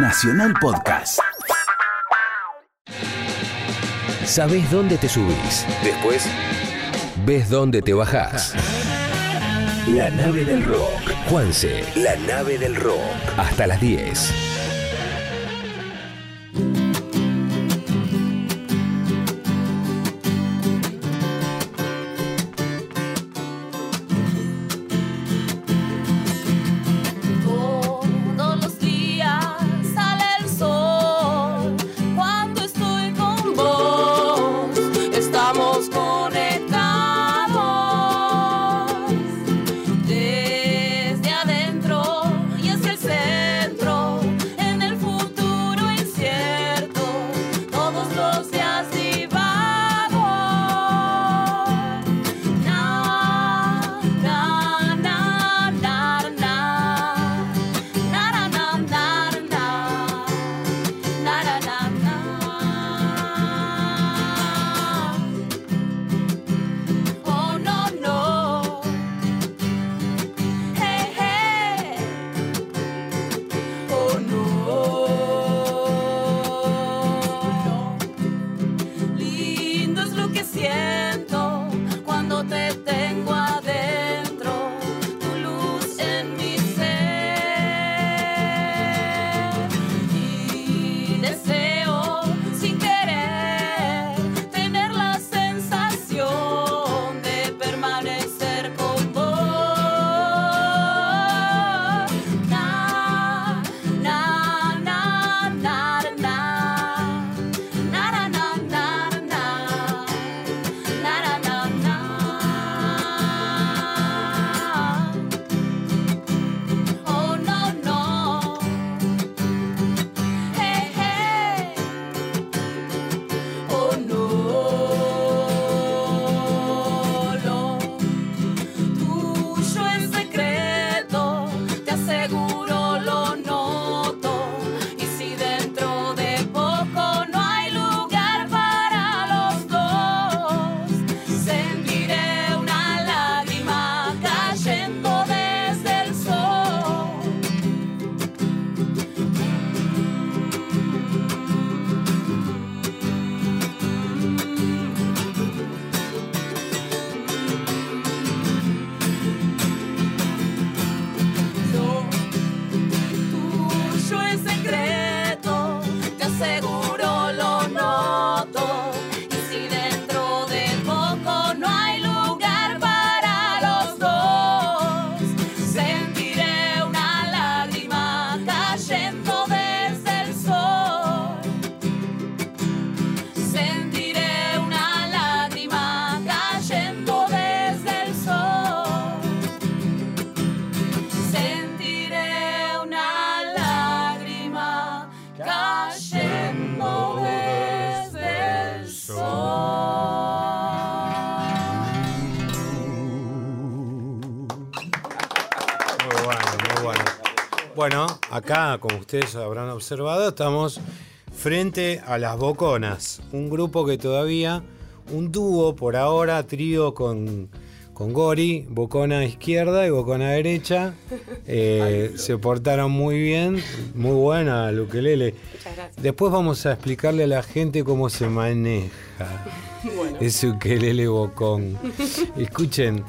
Nacional Podcast. Sabés dónde te subís. Después, ves dónde te bajás. La nave del rock. Juanse, la nave del rock. Hasta las 10. Acá, como ustedes habrán observado, estamos frente a las Boconas, un grupo que todavía, un dúo por ahora, trío con, con Gori, Bocona izquierda y Bocona derecha, eh, se portaron muy bien, muy buena el ukelele. Muchas gracias. Después vamos a explicarle a la gente cómo se maneja ese ukelele bocón. Escuchen,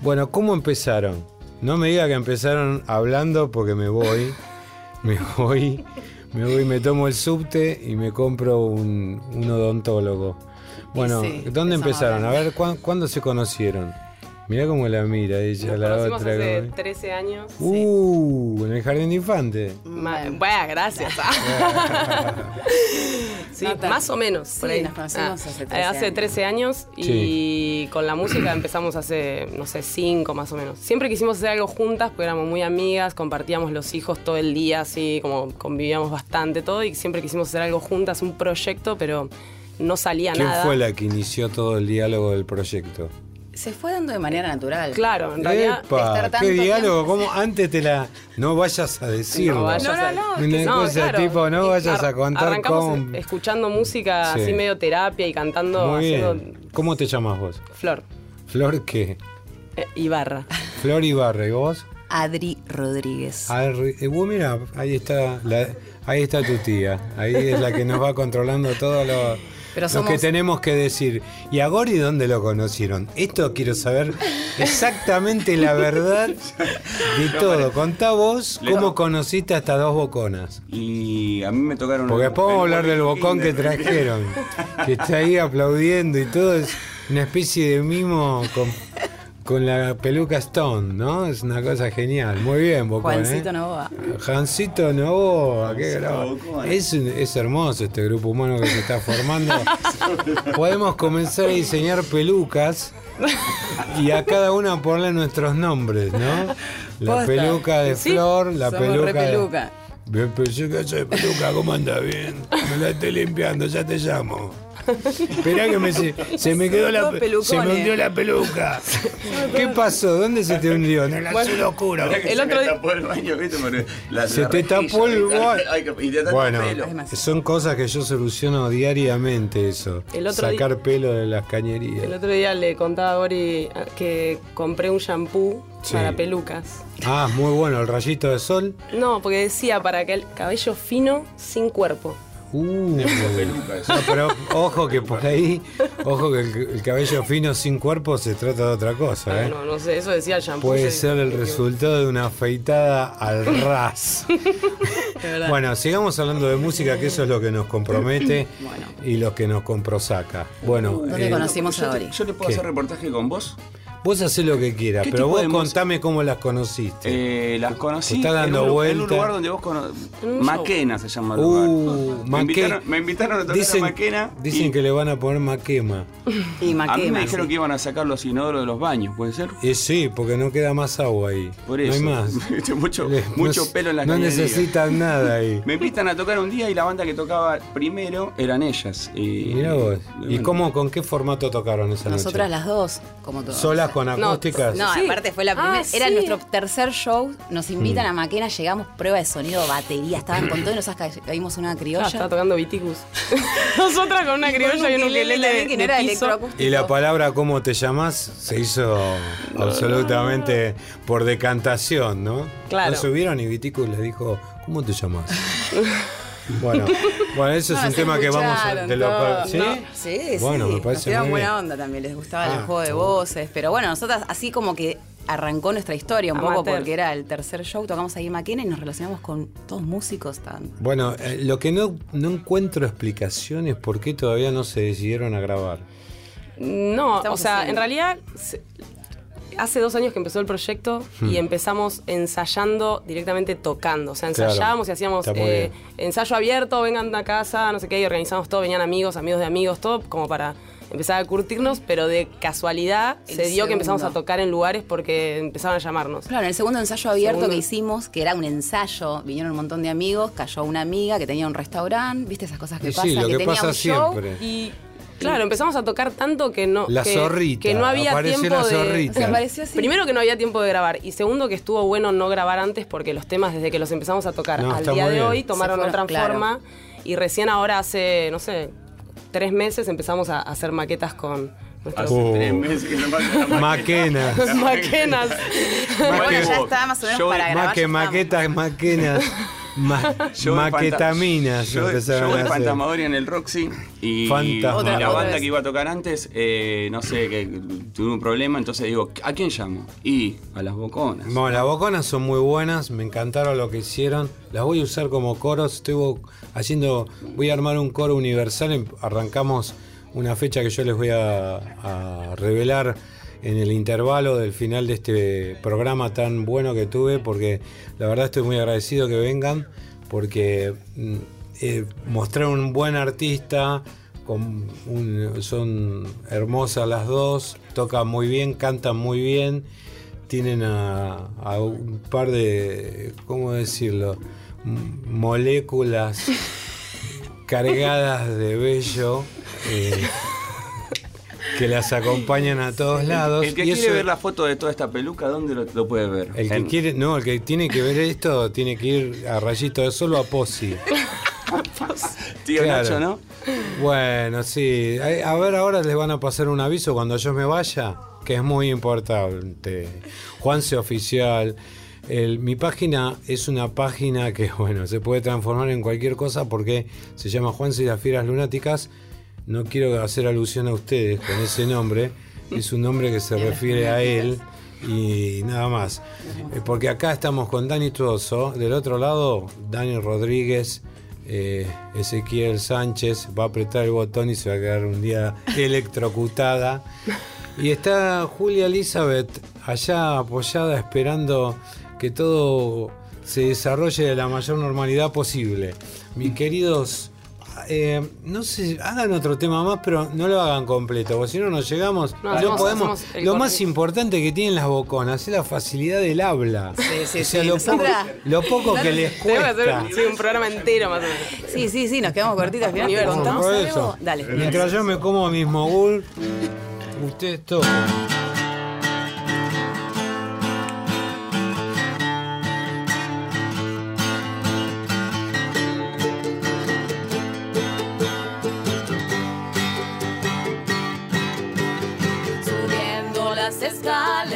bueno, ¿cómo empezaron? No me diga que empezaron hablando porque me voy, me voy, me voy, me tomo el subte y me compro un, un odontólogo. Bueno, sí, ¿dónde empezaron? A ver, ¿cuán- ¿cuándo se conocieron? Mirá cómo la mira ella, Nos la conocimos otra. hace como- 13 años. Uh, en el jardín de infantes. Ma- Bueno, gracias. ah. sí, No más o menos. Sí, por ahí. nos conocimos hace 13 eh, hace años. 13 años y con la música empezamos hace, no sé, 5 más o menos. Siempre quisimos hacer algo juntas porque éramos muy amigas, compartíamos los hijos todo el día, así como convivíamos bastante todo y siempre quisimos hacer algo juntas, un proyecto, pero no salía ¿Quién nada. fue la que inició todo el diálogo del proyecto? Se fue dando de manera natural. Claro, en realidad. Epa, estar tanto qué diálogo, como antes te la. No vayas a decirlo. No, vayas a- Una cosa tipo, no vayas a contar Arrancamos cómo. escuchando música Sí. así medio terapia y cantando. Muy haciendo bien. ¿Cómo te llamas vos? Flor Flor qué? eh, Ibarra. Flor Ibarra, ¿y vos? Adri Rodríguez. A ver, eh, vos mira, ahí está, la- ahí está tu tía. Ahí es la que nos va controlando todo lo, Pero lo que tenemos que decir. ¿Y a Gori dónde lo conocieron? Esto quiero saber exactamente la verdad de todo. Contá vos Le- cómo conociste a estas dos boconas. Y a mí me tocaron. Porque después vamos a hablar del bocón que trajeron. Que está ahí aplaudiendo y todo. Es una especie de mimo con, con la peluca Stone, ¿no? Es una cosa genial. Muy bien, bocón. Juancito ¿eh? Novoa. Jancito Novoa, qué grave. Es, un- es hermoso este grupo humano que se está formando. Podemos comenzar a diseñar pelucas y a cada una ponerle nuestros nombres, ¿no? La Posta. peluca de Sí, Flor, la somos peluca. re de- peluca. Bien, pensé que soy peluca, ¿cómo anda? Bien. Me la estoy limpiando, ya te llamo. Esperá que me se, se me quedó la pelucones. se me hundió la peluca. ¿Qué pasó? ¿Dónde se te hundió? En el azul oscuro. El se otro me día- tapó el baño, ¿viste? Porque la- Se la te tapó el tapa Bueno, son cosas que yo soluciono diariamente eso. El otro Sacar pelo de las cañerías. El otro día le contaba a Gori que compré un shampoo Sí. para pelucas. Ah, muy bueno, el rayito de sol. No, porque decía para que el cabello fino sin cuerpo. Uh, peluca, eso. no, pero ojo que por ahí, ojo que el, el cabello fino sin cuerpo se trata de otra cosa, ¿eh? No, no sé, eso decía el shampoo. Puede ser el resultado de una afeitada al ras. bueno, sigamos hablando de música, que eso es lo que nos compromete Bueno. y lo que nos comprosaca. Bueno, ¿Dónde eh, conocimos yo, a Ori? yo le puedo ¿Qué? hacer reportaje con vos. Vos hacés lo que quieras, ¿Qué pero vos contame cómo las conociste. Eh, las conocí Está dando en, un, vuelta. en un lugar donde vos un Maquena se llama el Uh, lugar. me, invitaron, me invitaron a tocar dicen a Maquena. dicen y que le van a poner maquema. Y a Maquema. mí me dijeron sí. que iban a sacar los inodoros de los baños, ¿puede ser? Y sí, porque no queda más agua ahí. Por no eso. hay más. mucho mucho no- pelo en la No necesitan nada ahí. Me invitan a tocar un día y la banda que tocaba primero eran ellas. Y, Mirá vos. ¿Y bueno, cómo, con qué formato tocaron esa Nosotras noche? las dos, como todos. ¿Solas con acústicas? No, Sí. aparte fue la Ah, primera. Era sí. nuestro tercer show. Nos invitan Mm. a Maquena, llegamos, prueba de sonido, batería, estaban con todo y ca- caímos una Ah, criolla. estaba tocando Viticus. Nosotras con una criolla y un ukelele de, de era piso. electroacústico. Y la palabra ¿cómo te llamas? se hizo absolutamente por decantación, ¿no? Claro. No subieron y Viticus les dijo, ¿cómo te llamas? bueno, bueno, eso es No, un tema que vamos a... de lo-. ¿Sí? No, sí, Bueno, sí. me parece Nos muy buena bien. onda también, les gustaba Ah, el juego de voces. Pero bueno, nosotras así como que arrancó nuestra historia un poco porque era el tercer show, tocamos ahí en Maquena y nos relacionamos con todos músicos tan. Bueno, eh, lo que no, no encuentro explicación es por qué todavía no se decidieron a grabar. No, Estamos o sea, haciendo. en realidad se- hace dos años que empezó el proyecto Hmm. y empezamos ensayando directamente tocando. O sea, Claro, ensayábamos y hacíamos eh, ensayo abierto, vengan a casa, no sé qué, y organizamos todo, venían amigos, amigos de amigos, todo como para empezar a curtirnos, pero de casualidad El se dio que empezamos a tocar en lugares porque empezaron a llamarnos. Claro, en el segundo ensayo abierto Segundo. que hicimos, que era un ensayo, vinieron un montón de amigos, cayó una amiga que tenía un restaurante, viste esas cosas que Y sí, pasan, lo que tenía pasa un show. siempre. Y claro, empezamos a tocar tanto que no. La que, zorrita, Que no había apareció tiempo la de. zorrita. Se apareció así. Primero que no había tiempo de grabar y segundo que estuvo bueno no grabar antes porque los temas desde que los empezamos a tocar No, al día de bien. hoy tomaron fueron, otra claro. forma y recién ahora hace, no sé, tres meses empezamos a hacer maquetas con nuestros Uh. Tres meses que no la Maquena. maquenas. Bueno, que- ya está más o menos yo- para grabar. Maquetas, maquenas. ma- Yo en maquetaminas a en hacer. Fantasmagoria en el Roxy y, y la banda que iba a tocar antes, eh, no sé, que tuve un problema, entonces digo, ¿a quién llamo? Y a las boconas. Bueno, las boconas son muy buenas, me encantaron lo que hicieron. Las voy a usar como coros. Estoy haciendo, voy a armar un coro universal. Em- Arrancamos una fecha que yo les voy a, a revelar en el intervalo del final de este programa tan bueno que tuve, porque la verdad estoy muy agradecido que vengan, porque mm, eh, mostraron un buen artista, con un- son hermosas las dos, tocan muy bien, cantan muy bien, tienen a, a un par de, ¿cómo decirlo? Moléculas cargadas de vello eh, que las acompañan a todos lados. El que y quiere eso- ver la foto de toda esta peluca, ¿dónde lo, lo puede ver? el que En- quiere, no, el que tiene que ver esto tiene que ir a Rayito de Solo a Posi. Tío Claro. Nacho, ¿no? Bueno, sí. A ver, ahora les van a pasar un aviso cuando yo me vaya, que es muy importante. Juanse Oficial, El- mi página es una página que, bueno, se puede transformar en cualquier cosa porque se llama Juan y las Fieras Lunáticas. No quiero hacer alusión a ustedes con ese nombre. Es un nombre que se refiere a él y nada más. Eh, Porque acá estamos con Dani Tuoso. Del otro lado, Dani Rodríguez. eh, Ezequiel Sánchez va a apretar el botón y se va a quedar un día electrocutada. Y está Julia Elizabeth allá apoyada esperando que todo se desarrolle de la mayor normalidad posible. Mis queridos, eh, no sé, hagan otro tema más, pero no lo hagan completo, porque si no nos llegamos, No, no, hacemos- podemos. hacemos Lo más importante que tienen las boconas es la facilidad del habla. Sí, sí, o sea, sí. lo, poco, lo poco que les cuesta. hacer sí, un programa entero más o menos. Sí, sí, sí, nos quedamos cortitos al final. Eso. Dale. Mientras yo me como mis mogul, ustedes tocan. Subiendo las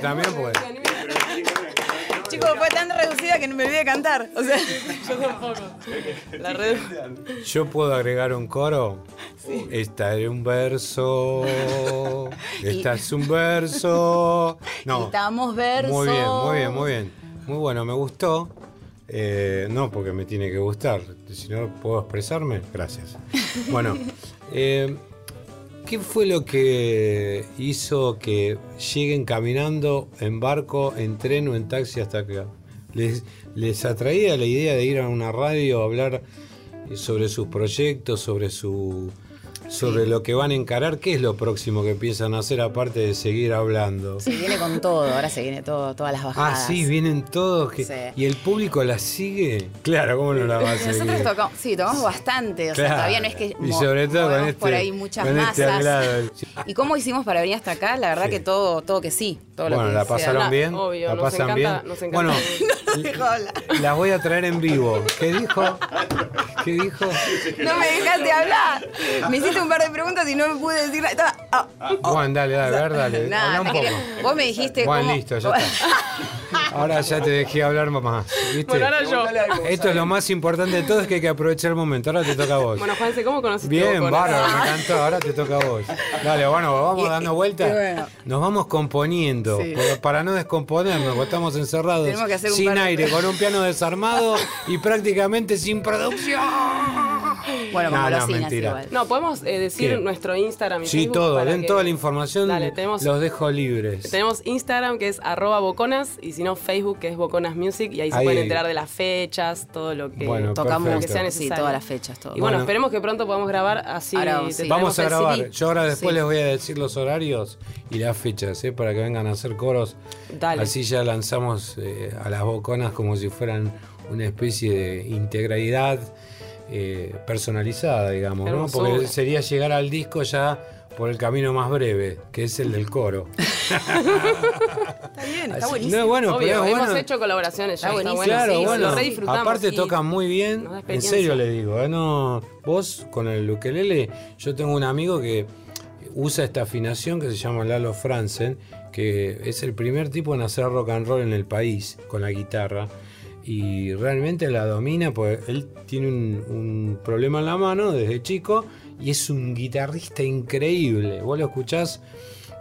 También, pues. Chicos, fue tan reducida que me olvidé de cantar. O sea, La red. Yo puedo agregar un coro. Esta es un verso. Esta es un verso. No. quitamos versos. Muy bien, muy bien, muy bien. Muy bueno, me gustó. Eh, no porque me tiene que gustar. Si no puedo expresarme, gracias. Bueno, eh, ¿qué fue lo que hizo que lleguen caminando en barco, en tren o en taxi hasta acá? ¿Les, les atraía la idea de ir a una radio a hablar sobre sus proyectos, sobre su sobre lo que van a encarar? ¿Qué es lo próximo que piensan hacer aparte de seguir hablando? Se viene con todo, ahora se viene todo, todas las Ah, bajadas. sí, vienen todos. que- Sí. ¿Y el público la sigue? Claro, ¿cómo no la va a seguir? Nosotros tocamos, sí, tocamos bastante, o sea, todavía no es que Y sobre todo con este, por ahí muchas con este masas. agrado. ¿Y cómo hicimos para venir hasta acá? La verdad Sí. que todo, todo que sí. Todo lo Bueno, que ¿la pasaron bien? obvio, ¿La nos pasan encanta- bien? nos encanta Bueno, las voy a traer en vivo. ¿Qué dijo? ¿Qué dijo? No me dejaste hablar. Me hiciste un par de preguntas y no me pude decir nada. Ah, ah, Juan, dale, dale, a ver, dale. nada, Habla un poco. Vos me dijiste Juan, cómo- listo, ya está. Ahora ya te dejé hablar más. ¿viste? Bueno, ahora yo. Esto es lo más importante de todo, es que hay que aprovechar el momento. Ahora te toca a vos. Bueno, Juanse, ¿cómo conociste Bien, bárbaro, me encantó. Ahora te toca a vos. Dale, bueno, vamos dando vueltas. bueno. Nos vamos componiendo. Sí. Para no descomponernos, porque estamos encerrados Tenemos que hacer un sin aire, con un piano desarmado y prácticamente sin producción. Bueno, como No, no, mentira. igual. No, podemos eh, decir ¿Qué? nuestro Instagram y Sí, Facebook todo, den que- toda la información, Dale, tenemos, los dejo libres. tenemos Instagram que es arroba boconas y si no Facebook que es boconas music y ahí se pueden enterar de las fechas, todo lo que, Bueno, Tocamos perfecto. que sea sí, necesario. todas las fechas, todo. Y bueno, Bueno. esperemos que pronto podamos grabar así. Ahora, sí. Vamos a grabar. Yo ahora después Sí. les voy a decir los horarios y las fechas, ¿eh? para que vengan a hacer coros. Dale. Así ya lanzamos eh, a las boconas como si fueran una especie de integralidad eh, personalizada, digamos, ¿no? Porque sería llegar al disco ya por el camino más breve, que es el del coro. Está bien, está buenísimo. No, bueno, Obvio, pero hemos bueno. hecho colaboraciones ya. Está Está buenísimo. bueno, Claro, sí, bueno. lo re disfrutamos. Aparte sí. tocan muy bien. En serio le digo, ¿eh? no, vos con el ukelele, yo tengo un amigo que usa esta afinación que se llama Lalo Franzen, que es el primer tipo en hacer rock and roll en el país con la guitarra. Y realmente la domina, pues él tiene un, un problema en la mano desde chico y es un guitarrista increíble. Vos lo escuchás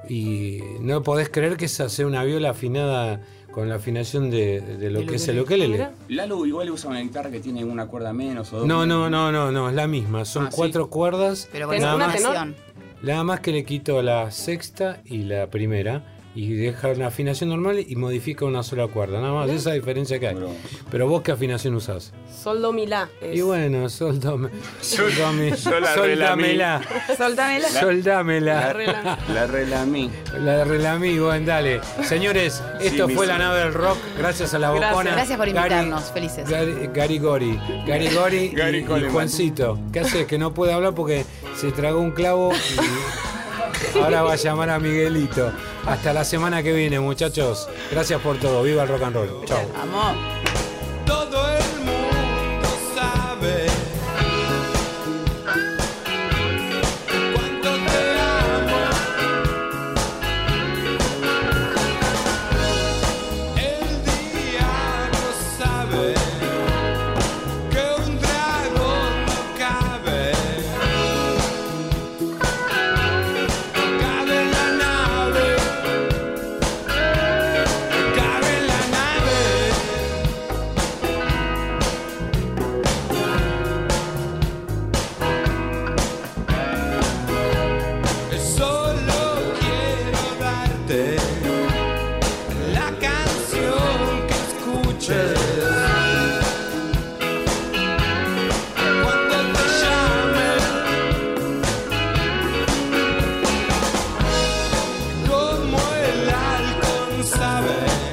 y no podés creer que es hacer una viola afinada con la afinación de, de lo que es el ukelele. Lalo igual usa una guitarra que tiene una cuerda menos o dos. No, no, no, no, no, es la misma. Son Ah, ¿sí? cuatro cuerdas. Pero con nada, una más, tenor. nada más que le quito la sexta y la primera. Y deja una afinación normal y modifica una sola cuerda. Nada más, esa diferencia que hay. Pero vos qué afinación usás? Sol, do, mi, la. es- Y bueno, soldame, soldame, yo la soldamela, Soltámela. La soldamela. Rela. La relamí. La relamí, bueno, dale. Señores, esto Sí, fue mi- la nave del rock. Gracias a la Gracias. bocona. Gracias por Gary- invitarnos. Felices. Gary, Gary Gori. Gary Gori y- Gary y. Juancito. ¿Qué hace? Que no puede hablar porque se tragó un clavo y ahora va a llamar a Miguelito. Hasta la semana que viene, muchachos. Gracias por todo. Viva el rock and roll. Chao. Sabe